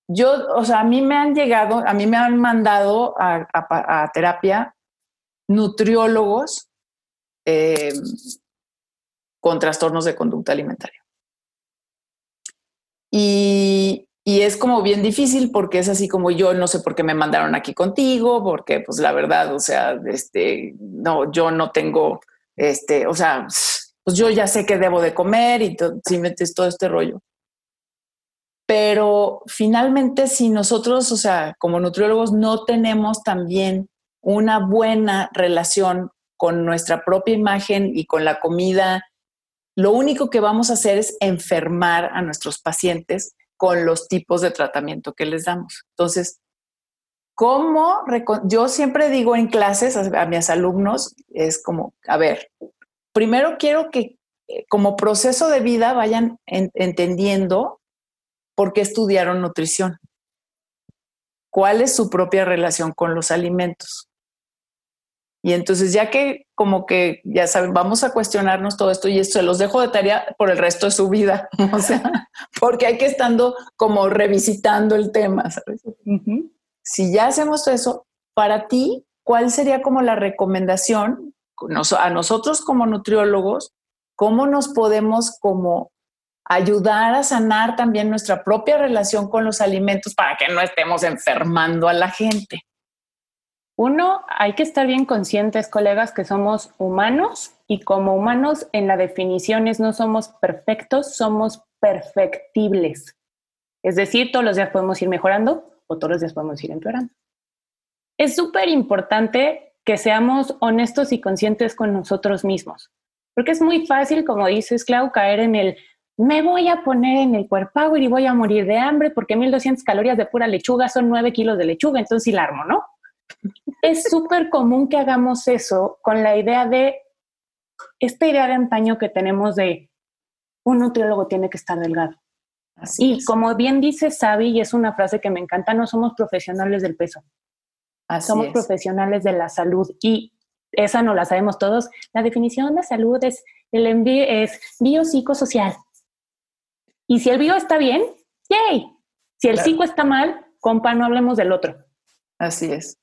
Yo, o sea, a mí me han llegado, a mí me han mandado a, terapia nutriólogos eh, con trastornos de conducta alimentaria. Y, y es como bien difícil porque es así como yo no sé por qué me mandaron aquí contigo, porque pues la verdad, o sea, este, no, yo no tengo, este, o sea, pues yo ya sé que debo de comer y si metes todo este rollo. Pero finalmente si nosotros, o sea, como nutriólogos no tenemos también una buena relación con nuestra propia imagen y con la comida, lo único que vamos a hacer es enfermar a nuestros pacientes con los tipos de tratamiento que les damos. Entonces, ¿cómo? Yo siempre digo en clases a, mis alumnos, es como, a ver, primero quiero que eh, como proceso de vida vayan entendiendo por qué estudiaron nutrición, cuál es su propia relación con los alimentos. Y entonces ya que como que ya saben, vamos a cuestionarnos todo esto y esto se los dejo de tarea por el resto de su vida, o sea, porque hay que estando como revisitando el tema, ¿sabes? Si ya hacemos eso, para ti, ¿cuál sería como la recomendación a nosotros como nutriólogos? ¿Cómo nos podemos como ayudar a sanar también nuestra propia relación con los alimentos para que no estemos enfermando a la gente? Uno, hay que estar bien conscientes, colegas, que somos humanos y como humanos en la definición es no somos perfectos, somos perfectibles. Es decir, todos los días podemos ir mejorando o todos los días podemos ir empeorando. Es súper importante que seamos honestos y conscientes con nosotros mismos, porque es muy fácil, como dices, Clau, caer en el me voy a poner en el cuerpo y voy a morir de hambre porque 1200 calorías de pura lechuga son 9 kilos de lechuga, entonces sí la armo, ¿no? Es súper común que hagamos eso con la idea de, esta idea de antaño que tenemos de un nutriólogo tiene que estar delgado. y como bien dice Sabi, y es una frase que me encanta, no somos profesionales del peso. somos profesionales de la salud y esa no la sabemos todos. La definición de salud es el envío es biopsicosocial. Y si el bio está bien, yay. Si el psico está mal, compa, no hablemos del otro. Así es.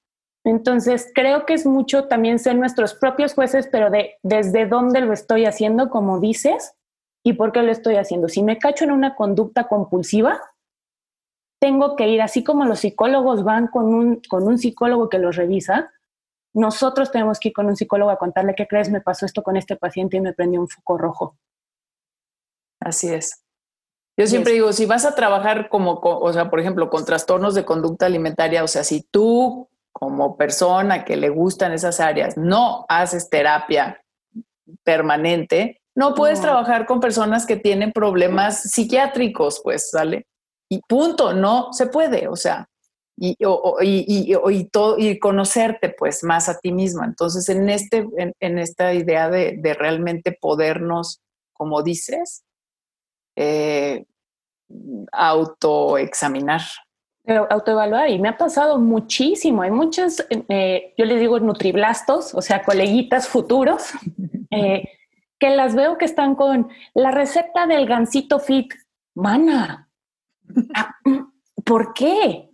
Entonces, creo que es mucho también ser nuestros propios jueces, pero de desde dónde lo estoy haciendo, como dices, y por qué lo estoy haciendo. Si me cacho en una conducta compulsiva, tengo que ir, así como los psicólogos van con un, con un psicólogo que los revisa, nosotros tenemos que ir con un psicólogo a contarle qué crees, me pasó esto con este paciente y me prendió un foco rojo. Así es. Yo siempre digo, si vas a trabajar como, o sea, por ejemplo, con trastornos de conducta alimentaria, o sea, si tú como persona que le gustan esas áreas, no haces terapia permanente, no puedes trabajar con personas que tienen problemas psiquiátricos, pues, ¿sale? Y punto, no se puede, o sea, y, y, todo, y conocerte pues más a ti misma. Entonces, en, este, en, esta idea de, de, realmente podernos, como dices, eh, autoexaminar, autoevaluar y me ha pasado muchísimo. Hay muchos, eh, yo les digo nutriblastos, o sea, coleguitas futuros, eh, que las veo que están con la receta del gansito fit. Mana, ah, ¿por qué?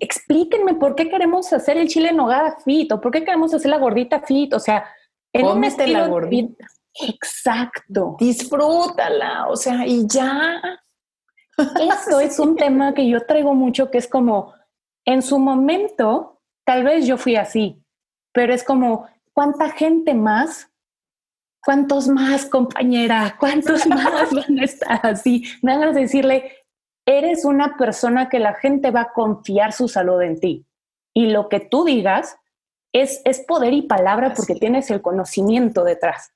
Explíquenme por qué queremos hacer el chile en nogada fit o por qué queremos hacer la gordita fit. O sea, en un estilo la gordita. Exacto. Disfrútala, o sea, y ya. Eso es un tema que yo traigo mucho, que es como, en su momento, tal vez yo fui así, pero es como, ¿cuánta gente más? ¿Cuántos más, compañera? ¿Cuántos más van a estar así? Me hagas decirle, eres una persona que la gente va a confiar su salud en ti. Y lo que tú digas es, es poder y palabra porque tienes el conocimiento detrás.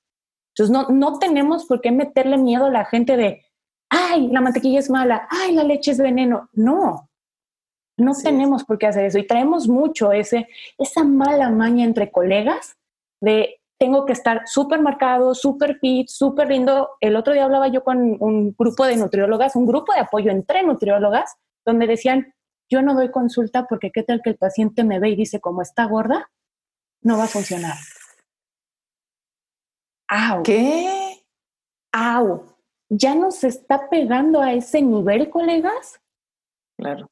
Entonces, no, no tenemos por qué meterle miedo a la gente de, ay, la mantequilla es mala, ay, la leche es veneno. No, no tenemos por qué hacer eso. Y traemos mucho ese, esa mala maña entre colegas de tengo que estar súper marcado, súper fit, súper lindo. El otro día hablaba yo con un grupo de nutriólogas, un grupo de apoyo entre nutriólogas, donde decían, yo no doy consulta porque qué tal que el paciente me ve y dice, como está gorda, no va a funcionar. ¡Au! ¿Qué? ¡Au! ¿Ya nos está pegando a ese nivel, colegas? Claro.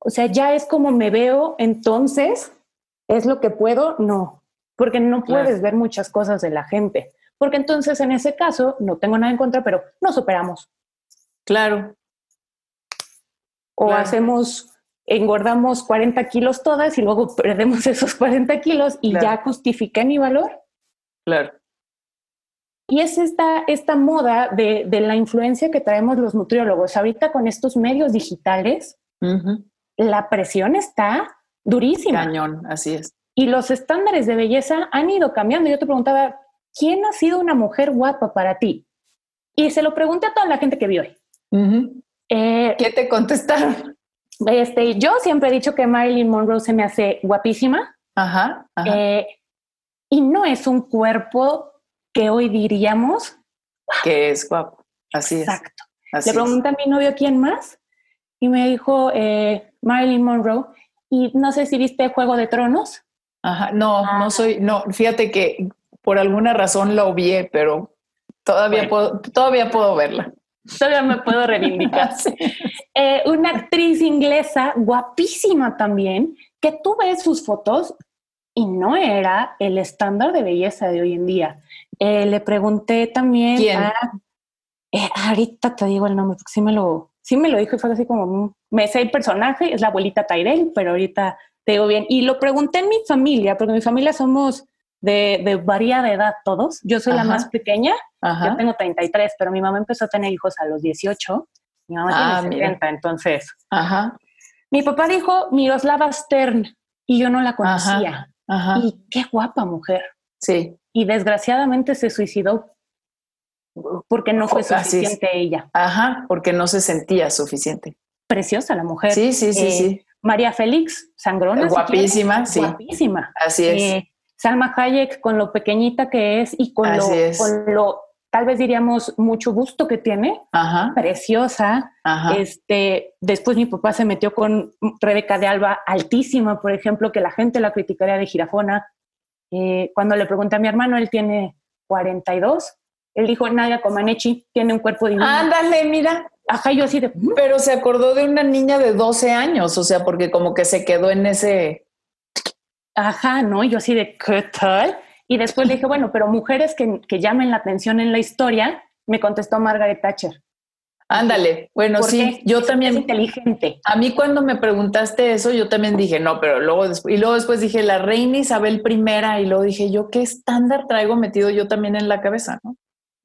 O sea, ya es como me veo, entonces, ¿es lo que puedo? No, porque no puedes ver muchas cosas de la gente. Porque entonces, en ese caso, no tengo nada en contra, pero nos operamos. Claro. O hacemos, engordamos 40 kilos todas y luego perdemos esos 40 kilos y ya justifica mi valor. Claro. Y es esta, esta moda de, de, la influencia que traemos los nutriólogos. Ahorita con estos medios digitales, la presión está durísima. Cañón, así es. Y los estándares de belleza han ido cambiando. Yo te preguntaba, ¿quién ha sido una mujer guapa para ti? Y se lo pregunté a toda la gente que vi hoy. Eh, ¿Qué te contestaron? Este, yo siempre he dicho que Marilyn Monroe se me hace guapísima. Ajá. Eh, y no es un cuerpo que hoy diríamos que es guapo. Así Exacto. Le pregunté a mi novio quién más y me dijo eh, Marilyn Monroe. Y no sé si viste Juego de Tronos. Ajá, no, no ah. soy, no, fíjate que por alguna razón la obvié, pero todavía puedo, todavía puedo verla. Todavía me puedo reivindicar. Eh, una actriz inglesa guapísima también, que tú ves sus fotos y no era el estándar de belleza de hoy en día. Eh, le pregunté también ¿Quién? Eh, ahorita te digo el nombre, porque sí me lo, sí me lo dijo y fue así como, mm, me sé el personaje, es la abuelita Tyrell, pero ahorita te digo bien. Y lo pregunté en mi familia, porque mi familia somos de, de variada edad todos. Yo soy la más pequeña, yo tengo 33, pero mi mamá empezó a tener hijos a los 18, mi mamá tiene 70, ah, entonces. Ajá. Mi papá dijo Miroslava Stern y yo no la conocía. Y qué guapa mujer. Sí. Y desgraciadamente se suicidó porque no fue suficiente ella. Ajá, porque no se sentía suficiente. Preciosa la mujer. Sí, sí, sí, eh, sí. María Félix, sangrona. Guapísima, sí. Guapísima. Así es. Eh, Salma Hayek con lo pequeñita que es y con, lo, con lo, tal vez diríamos, mucho gusto que tiene. Ajá. Preciosa. Ajá. Este, después mi papá se metió con Rebeca de Alba, altísima, por ejemplo, que la gente la criticaría de girafona. Eh, cuando le pregunté a mi hermano, él tiene 42 él dijo, Nadia Comaneci tiene un cuerpo divino. Ándale, mira. Ajá, yo así de... Mm". Pero se acordó de una niña de 12 años, o sea, porque como que se quedó en ese... Ajá, ¿no? Yo así de, ¿qué tal? Y después le dije, bueno, pero mujeres que, que llamen la atención en la historia, me contestó Margaret Thatcher. Ándale, bueno, sí, yo también. inteligente. A mí cuando me preguntaste eso, yo también dije, no, pero luego después, y luego después dije, la reina Isabel I, y luego dije, yo qué estándar traigo metido yo también en la cabeza, ¿no?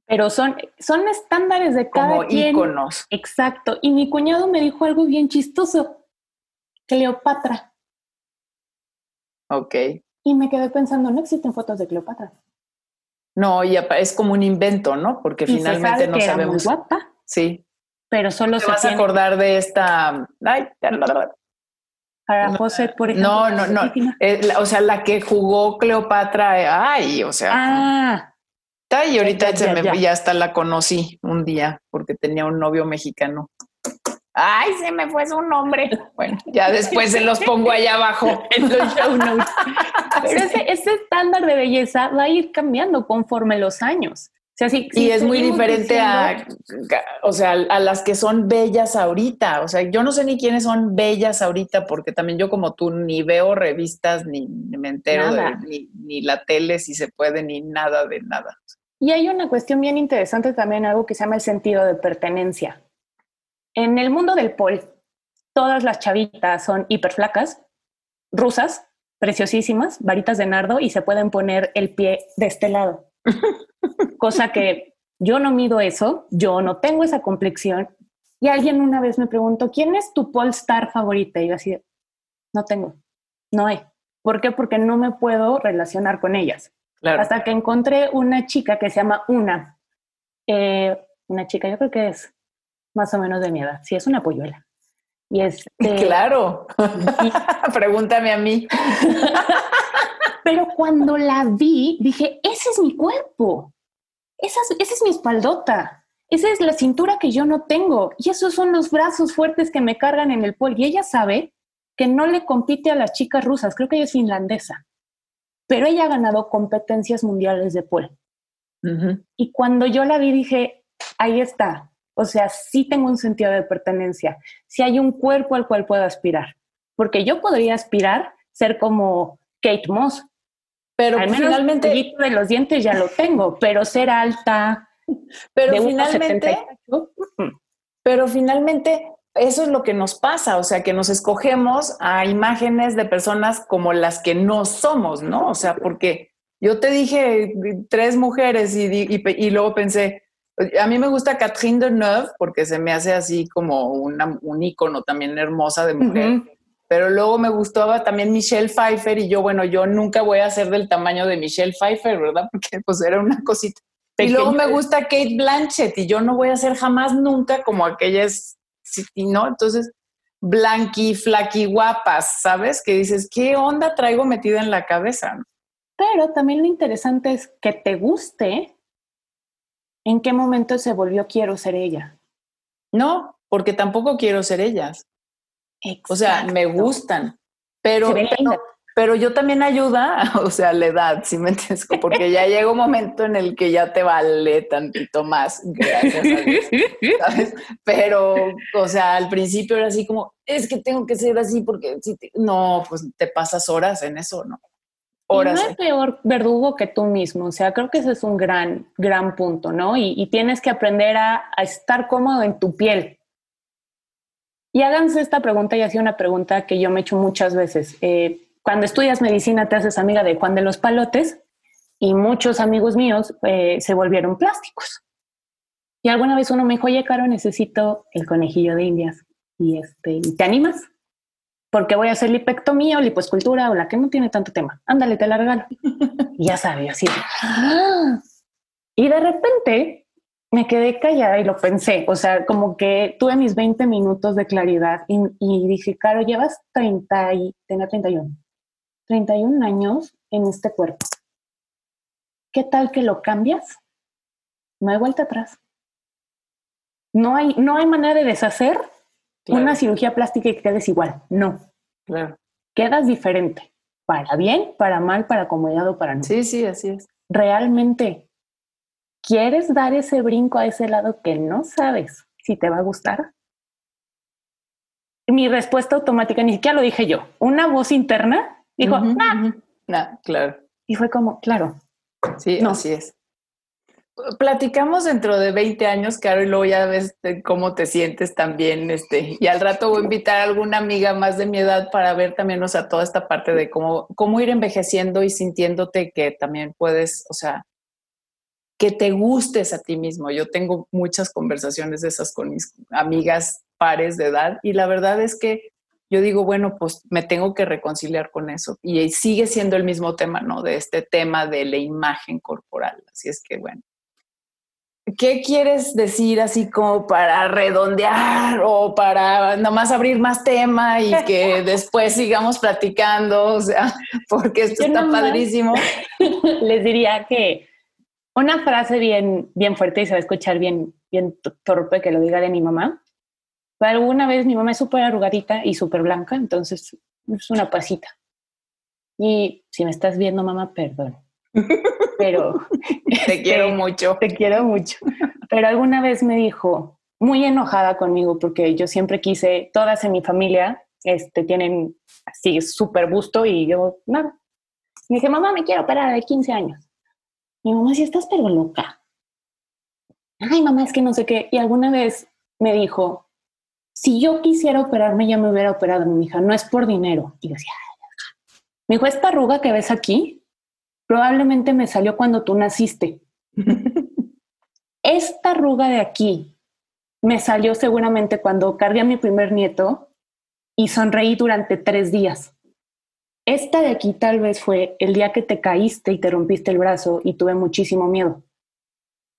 pero son, son estándares de cada Como quien. íconos. Exacto. Y mi cuñado me dijo algo bien chistoso. Cleopatra. Ok. Y me quedé pensando, no existen fotos de Cleopatra. No, y es como un invento, ¿no? Porque finalmente no sabemos. Era muy guapa, sí. Pero solo ¿Te se vas a acordar de esta. Ay, para José, por ejemplo. No, no, no. Eh, o sea, la que jugó Cleopatra. Eh, ay, o sea. Ah, y ahorita ya, se me, ya. hasta la conocí un día porque tenía un novio mexicano. Ay, se me fue su nombre. Bueno, ya después se los pongo allá abajo en los show notes. Pero ese, ese, estándar de belleza va a ir cambiando conforme los años. Sea, si, y es muy diferente a, o sea, a las que son bellas ahorita. O sea, yo no sé ni quiénes son bellas ahorita, porque también yo como tú ni veo revistas, ni, me entero de, ni, ni la tele si se puede, ni nada de nada. Y hay una cuestión bien interesante también, algo que se llama el sentido de pertenencia. En el mundo del pol, todas las chavitas son hiperflacas, rusas, preciosísimas, varitas de nardo y se pueden poner el pie de este lado. Cosa que yo no mido eso, yo no tengo esa complexión. Y alguien una vez me preguntó, ¿quién es tu pol star favorita? Y yo así, no tengo, no hay. ¿Por qué? Porque no me puedo relacionar con ellas. Hasta que encontré una chica que se llama Una. Eh, una chica, yo creo que es más o menos de mi edad. Sí, es una polluela. Y este, claro. Pregúntame a mí. Pero cuando la vi, dije, ese es mi cuerpo, esa es, esa es mi espaldota, esa es la cintura que yo no tengo. Y esos son los brazos fuertes que me cargan en el pol. Y ella sabe que no le compite a las chicas rusas, creo que ella es finlandesa, pero ella ha ganado competencias mundiales de pol. Y cuando yo la vi dije, ahí está, o sea, sí tengo un sentido de pertenencia, si hay un cuerpo al cual puedo aspirar, porque yo podría aspirar ser como Kate Moss, pero al menos finalmente el de los dientes ya lo tengo, pero ser alta, pero finalmente, pero finalmente eso es lo que nos pasa, o sea, que nos escogemos a imágenes de personas como las que no somos, ¿no? O sea, porque yo te dije tres mujeres y, y, luego pensé, a mí me gusta Catherine Deneuve porque se me hace así como una, un icono también hermosa de mujer. Pero luego me gustaba también Michelle Pfeiffer y yo, bueno, yo nunca voy a ser del tamaño de Michelle Pfeiffer, ¿verdad? Porque pues era una cosita. Y luego me gusta Kate Blanchett y yo no voy a ser jamás nunca como aquellas, ¿no? Entonces, blanqui, flaqui, guapas, ¿sabes? Que dices, ¿qué onda traigo metida en la cabeza? Pero también lo interesante es que te guste en qué momento se volvió quiero ser ella. No, porque tampoco quiero ser ellas. O sea, me gustan, pero, pero, yo también ayuda, o sea, la edad, si me entiendes? Porque ya llega un momento en el que ya te vale tantito más, gracias a Dios, ¿sabes? Pero, o sea, al principio era así como, es que tengo que ser así porque si no, pues te pasas horas en eso, ¿no? Y no es peor verdugo que tú mismo, o sea, creo que ese es un gran, gran punto, ¿no? Y, tienes que aprender a, estar cómodo en tu piel. Y háganse esta pregunta, y sido una pregunta que yo me he hecho muchas veces. Eh, cuando estudias medicina te haces amiga de Juan de los Palotes y muchos amigos míos eh, se volvieron plásticos. Y alguna vez uno me dijo, oye, Caro, necesito el conejillo de indias. Y este, ¿te animas? porque voy a hacer lipectomía o lipoescultura o la que no tiene tanto tema. Ándale, te la regalo. y ya sabía, así. Y de repente me quedé callada y lo pensé. O sea, como que tuve mis 20 minutos de claridad y, dije, Caro, llevas 30 y tenga 31. 31 años en este cuerpo. ¿Qué tal que lo cambias? No hay vuelta atrás. No hay, no hay manera de deshacer una cirugía plástica y que quedes igual. No. Claro. Quedas diferente. Para bien, para mal, para acomodado, para no. Sí, sí, así es. Realmente, ¿quieres dar ese brinco a ese lado que no sabes si te va a gustar? Mi respuesta automática, ni siquiera lo dije yo, una voz interna dijo, nah. claro. Y fue como, claro. Sí, no. así es platicamos dentro de 20 años, Caro, y luego ya ves cómo te sientes también, este, y al rato voy a invitar a alguna amiga más de mi edad para ver también, o sea, toda esta parte de cómo, cómo ir envejeciendo y sintiéndote que también puedes, o sea, que te gustes a ti mismo. Yo tengo muchas conversaciones de esas con mis amigas pares de edad y la verdad es que yo digo, bueno, pues me tengo que reconciliar con eso. Y sigue siendo el mismo tema, ¿no? De este tema de la imagen corporal. Así es que, bueno, ¿Qué quieres decir así como para redondear o para nomás abrir más tema y que después sigamos platicando? O sea, porque esto está padrísimo. Les diría que una frase bien, bien fuerte y se va a escuchar bien, bien torpe que lo diga de mi mamá. alguna vez mi mamá es súper arrugadita y súper blanca, entonces es una pasita. Y si me estás viendo, mamá, perdón pero... Te quiero este, mucho. Te quiero mucho. Pero alguna vez me dijo, muy enojada conmigo, porque yo siempre quise, todas en mi familia este, tienen así súper busto y yo nada. Me dije, mamá, me quiero operar de 15 años. Mi mamá, si estás pero loca. Ay, mamá, es que no sé qué. Y alguna vez me dijo, si yo quisiera operarme, ya me hubiera operado, mi hija, no es por dinero. Y yo decía, me dijo, esta arruga que ves aquí probablemente me salió cuando tú naciste. Esta arruga de aquí me salió seguramente cuando cargué a mi primer nieto y sonreí durante tres días. Esta de aquí tal vez fue el día que te caíste y te rompiste el brazo y tuve muchísimo miedo.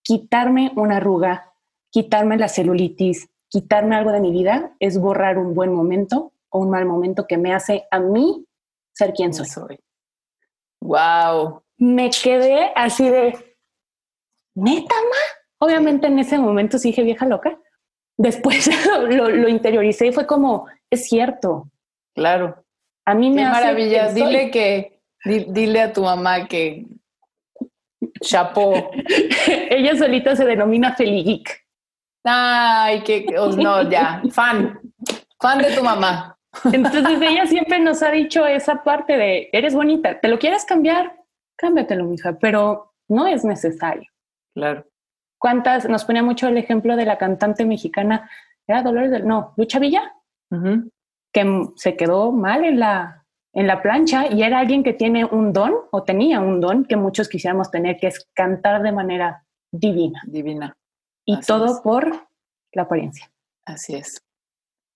Quitarme una arruga, quitarme la celulitis, quitarme algo de mi vida es borrar un buen momento o un mal momento que me hace a mí ser quien soy. Wow. Me quedé así de, neta, ma. Obviamente en ese momento sí dije vieja loca. Después lo, lo, interioricé y fue como, es cierto. Claro. A mí me Qué maravilla. Dile que, dile a tu mamá que chapó. Ella solita se denomina Feligeek. Ay, que no, ya, fan, fan de tu mamá. Entonces ella siempre nos ha dicho esa parte de, eres bonita, ¿te lo quieres cambiar? Cámbiatelo, mija, pero no es necesario. Claro. ¿Cuántas? Nos ponía mucho el ejemplo de la cantante mexicana, era Dolores del, no, Lucha Villa, que se quedó mal en la, en la plancha y era alguien que tiene un don o tenía un don que muchos quisiéramos tener, que es cantar de manera divina. Divina. Y todo por la apariencia. Así es.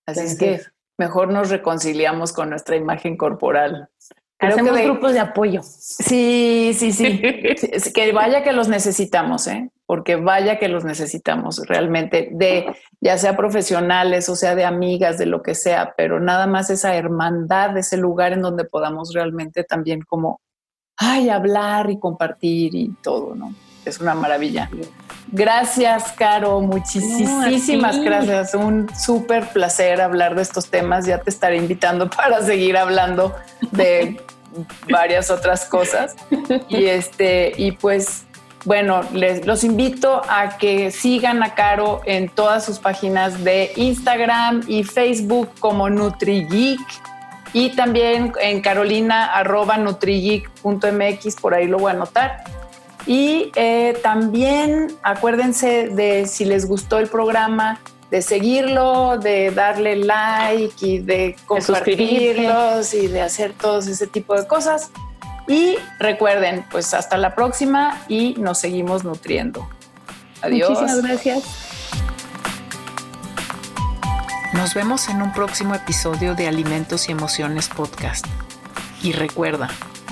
Así es que mejor nos reconciliamos con nuestra imagen corporal. Hacemos grupos de apoyo. Sí, sí, sí. que vaya que los necesitamos, ¿eh? Porque vaya que los necesitamos realmente, de ya sea profesionales o sea de amigas, de lo que sea, pero nada más esa hermandad, ese lugar en donde podamos realmente también como, ay, hablar y compartir y todo, ¿no? Es una maravilla. Gracias, Caro. Muchísimas gracias. Un súper placer hablar de estos temas. Ya te estaré invitando para seguir hablando de varias otras cosas. Y este, y pues, bueno, les los invito a que sigan a Caro en todas sus páginas de Instagram y Facebook como NutriGeek y también en carolina arroba nutrigeek.mx, por ahí lo voy a anotar. Y eh, también acuérdense de si les gustó el programa, de seguirlo, de darle like y de compartirlos y de hacer todos ese tipo de cosas. Y recuerden, pues hasta la próxima y nos seguimos nutriendo. Adiós. Muchísimas gracias. Nos vemos en un próximo episodio de Alimentos y Emociones Podcast. Y recuerda,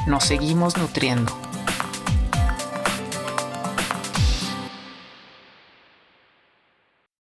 nos seguimos nutriendo.